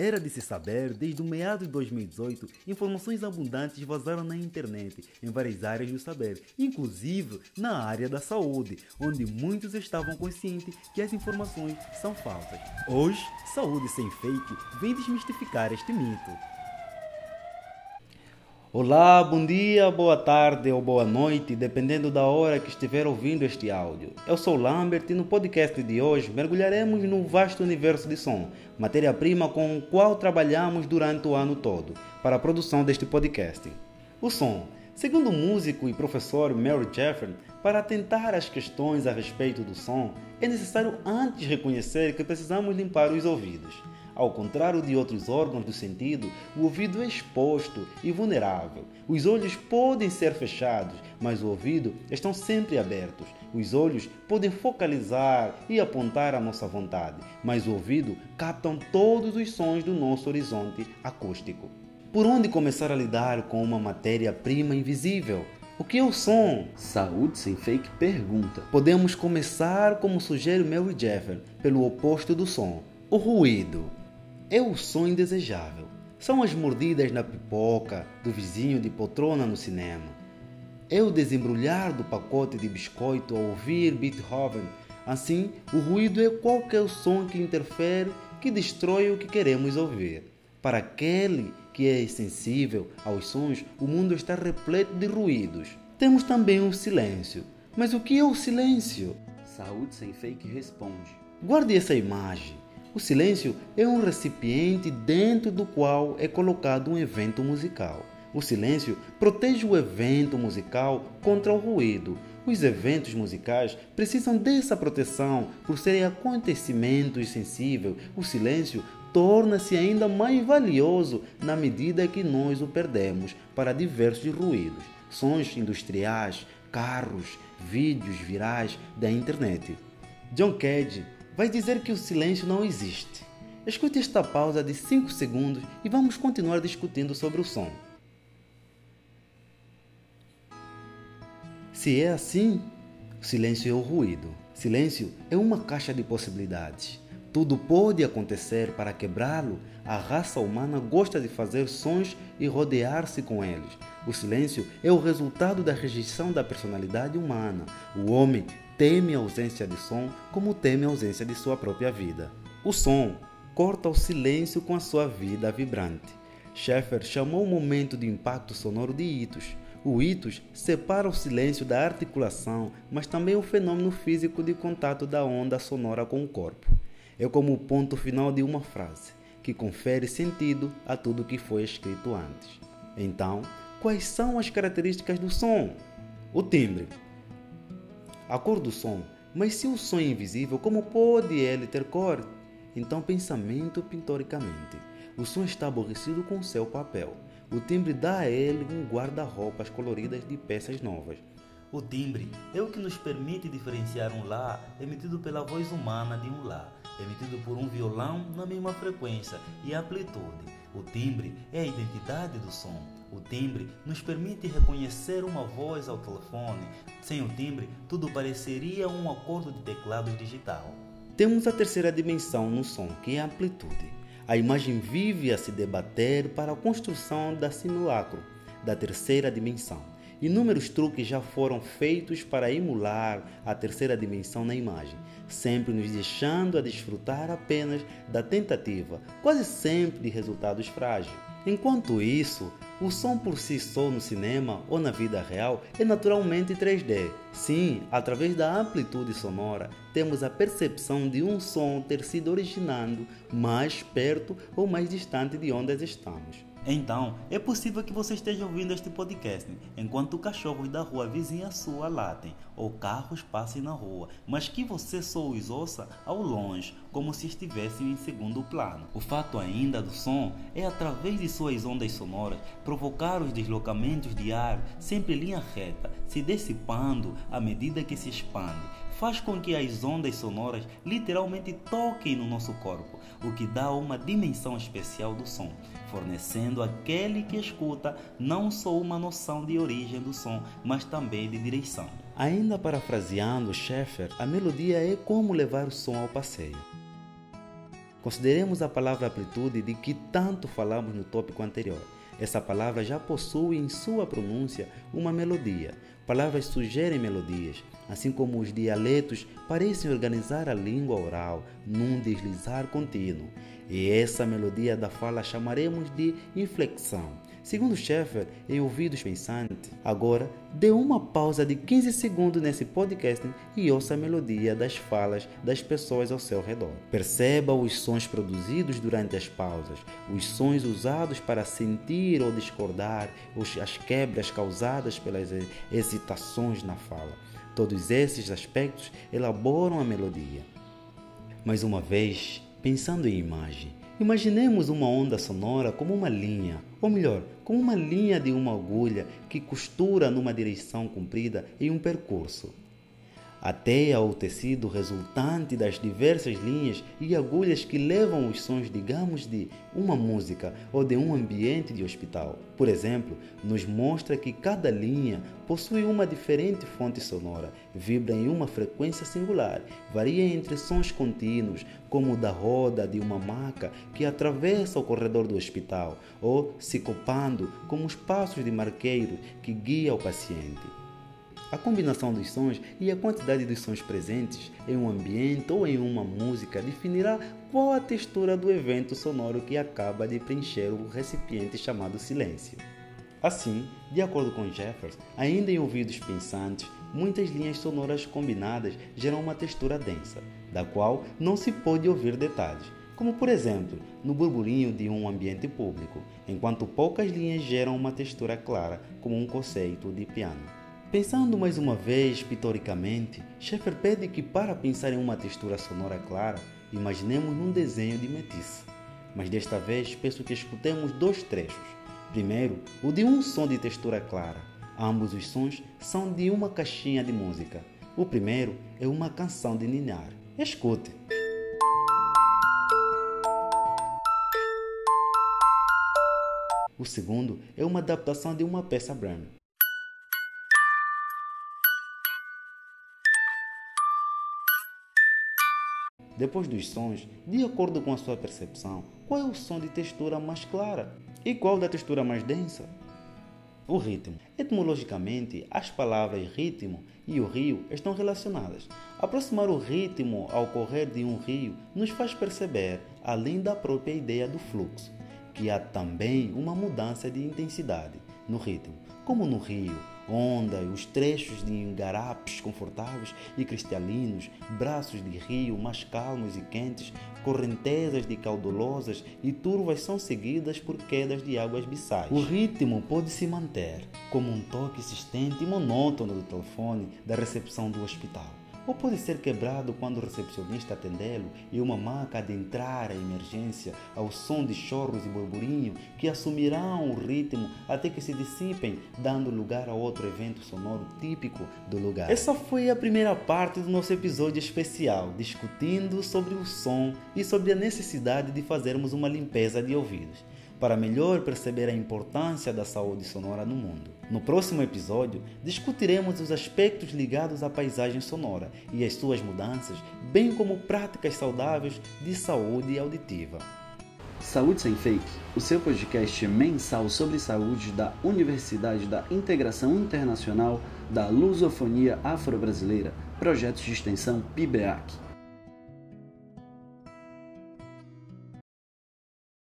Era de se saber, desde o meado de 2018, informações abundantes vazaram na internet, em várias áreas do saber, inclusive na área da saúde, onde muitos estavam conscientes que as informações são falsas. Hoje, Saúde Sem Fake vem desmistificar este mito. Olá, bom dia, boa tarde ou boa noite, dependendo da hora que estiver ouvindo este áudio. Eu sou Lambert e no podcast de hoje mergulharemos no vasto universo de som, matéria-prima com o qual trabalhamos durante o ano todo para a produção deste podcast. O som. Segundo o músico e professor Mary Jefferson, para atentar às questões a respeito do som, é necessário antes reconhecer que precisamos limpar os ouvidos. Ao contrário de outros órgãos do sentido, o ouvido é exposto e vulnerável. Os olhos podem ser fechados, mas o ouvido estão sempre abertos. Os olhos podem focalizar e apontar a nossa vontade, mas o ouvido captam todos os sons do nosso horizonte acústico. Por onde começar a lidar com uma matéria-prima invisível? O que é o som? Saúde sem fake pergunta. Podemos começar, como sugere Mary Jeffer, pelo oposto do som, o ruído é o som indesejável. São as mordidas na pipoca do vizinho de poltrona no cinema. É o desembrulhar do pacote de biscoito ao ouvir Beethoven. Assim, o ruído é qualquer som que interfere, que destrói o que queremos ouvir. Para aquele que é sensível aos sons, o mundo está repleto de ruídos. Temos também o silêncio. Mas o que é o silêncio? Saúde sem fake responde. Guarde essa imagem. O silêncio é um recipiente dentro do qual é colocado um evento musical. O silêncio protege o evento musical contra o ruído. Os eventos musicais precisam dessa proteção por serem acontecimentos sensíveis. O silêncio torna-se ainda mais valioso na medida que nós o perdemos para diversos ruídos, sons industriais, carros, vídeos virais da internet. John Cage vai dizer que o silêncio não existe. Escute esta pausa de 5 segundos e vamos continuar discutindo sobre o som. Se é assim, silêncio é o ruído. Silêncio é uma caixa de possibilidades. Tudo pode acontecer para quebrá-lo. A raça humana gosta de fazer sons e rodear-se com eles. O silêncio é o resultado da rejeição da personalidade humana. O homem teme a ausência de som como teme a ausência de sua própria vida. O som corta o silêncio com a sua vida vibrante. Schaeffer chamou o momento de impacto sonoro de hitos. O hitos separa o silêncio da articulação, mas também o fenômeno físico de contato da onda sonora com o corpo. É como o ponto final de uma frase, que confere sentido a tudo que foi escrito antes. Então, quais são as características do som? O timbre a cor do som. Mas se o som é invisível, como pode ele ter cor? Então, pensamento pintoricamente. O som está aborrecido com seu papel. O timbre dá a ele um guarda-roupas coloridas de peças novas. O timbre é o que nos permite diferenciar um Lá emitido pela voz humana de um Lá, emitido por um violão na mesma frequência e amplitude. O timbre é a identidade do som. O timbre nos permite reconhecer uma voz ao telefone. Sem o timbre, tudo pareceria um acordo de teclado digital. Temos a terceira dimensão no som, que é a amplitude. A imagem vive a se debater para a construção da simulacro, da terceira dimensão. Inúmeros truques já foram feitos para emular a terceira dimensão na imagem, sempre nos deixando a desfrutar apenas da tentativa, quase sempre de resultados frágeis. Enquanto isso, o som por si só no cinema ou na vida real é naturalmente 3D. Sim, através da amplitude sonora, temos a percepção de um som ter sido originando mais perto ou mais distante de onde estamos. Então, é possível que você esteja ouvindo este podcast enquanto cachorros da rua vizinha sua latem ou carros passem na rua, mas que você só os ouça ao longe, como se estivessem em segundo plano. O fato ainda do som é, através de suas ondas sonoras, provocar os deslocamentos de ar sempre em linha reta, se dissipando à medida que se expande faz com que as ondas sonoras literalmente toquem no nosso corpo, o que dá uma dimensão especial do som, fornecendo àquele que escuta não só uma noção de origem do som, mas também de direção. Ainda parafraseando Schaeffer, a melodia é como levar o som ao passeio. Consideremos a palavra amplitude de que tanto falamos no tópico anterior. Essa palavra já possui em sua pronúncia uma melodia. Palavras sugerem melodias, assim como os dialetos parecem organizar a língua oral num deslizar contínuo. E essa melodia da fala chamaremos de inflexão. Segundo Schaeffer, em Ouvidos Pensantes, agora dê uma pausa de 15 segundos nesse podcast e ouça a melodia das falas das pessoas ao seu redor. Perceba os sons produzidos durante as pausas, os sons usados para sentir ou discordar, as quebras causadas pelas hesitações na fala. Todos esses aspectos elaboram a melodia. Mais uma vez, pensando em imagem, imaginemos uma onda sonora como uma linha, ou melhor, como uma linha de uma agulha que costura numa direção comprida em um percurso. A teia ou tecido resultante das diversas linhas e agulhas que levam os sons, digamos, de uma música ou de um ambiente de hospital. Por exemplo, nos mostra que cada linha possui uma diferente fonte sonora, vibra em uma frequência singular, varia entre sons contínuos, como o da roda de uma maca que atravessa o corredor do hospital, ou copando como os passos de marqueiro que guia o paciente. A combinação dos sons e a quantidade dos sons presentes em um ambiente ou em uma música definirá qual a textura do evento sonoro que acaba de preencher o recipiente chamado silêncio. Assim, de acordo com Jeffers, ainda em ouvidos pensantes, muitas linhas sonoras combinadas geram uma textura densa, da qual não se pode ouvir detalhes, como por exemplo no burburinho de um ambiente público, enquanto poucas linhas geram uma textura clara, como um conceito de piano. Pensando mais uma vez pitoricamente, Schaeffer pede que, para pensar em uma textura sonora clara, imaginemos um desenho de Matisse. Mas desta vez peço que escutemos dois trechos. Primeiro, o de um som de textura clara. Ambos os sons são de uma caixinha de música. O primeiro é uma canção de Ninar. Escute. O segundo é uma adaptação de uma peça Brahms. Depois dos sons, de acordo com a sua percepção, qual é o som de textura mais clara e qual da textura mais densa? O ritmo. Etimologicamente, as palavras ritmo e o rio estão relacionadas. Aproximar o ritmo ao correr de um rio nos faz perceber, além da própria ideia do fluxo, que há também uma mudança de intensidade no ritmo, como no rio, onda, os trechos de engarapes confortáveis e cristalinos, braços de rio mais calmos e quentes, correntezas de caudolosas e turvas são seguidas por quedas de águas bissais. O ritmo pode se manter como um toque insistente e monótono do telefone da recepção do hospital ou pode ser quebrado quando o recepcionista atendê-lo e uma maca adentrar a emergência ao som de choros e burburinho que assumirão o ritmo até que se dissipem, dando lugar a outro evento sonoro típico do lugar. Essa foi a primeira parte do nosso episódio especial, discutindo sobre o som e sobre a necessidade de fazermos uma limpeza de ouvidos para melhor perceber a importância da saúde sonora no mundo. No próximo episódio, discutiremos os aspectos ligados à paisagem sonora e as suas mudanças, bem como práticas saudáveis de saúde auditiva. Saúde Sem Fake, o seu podcast mensal sobre saúde da Universidade da Integração Internacional da Lusofonia Afro-Brasileira, projetos de extensão PIBREAC.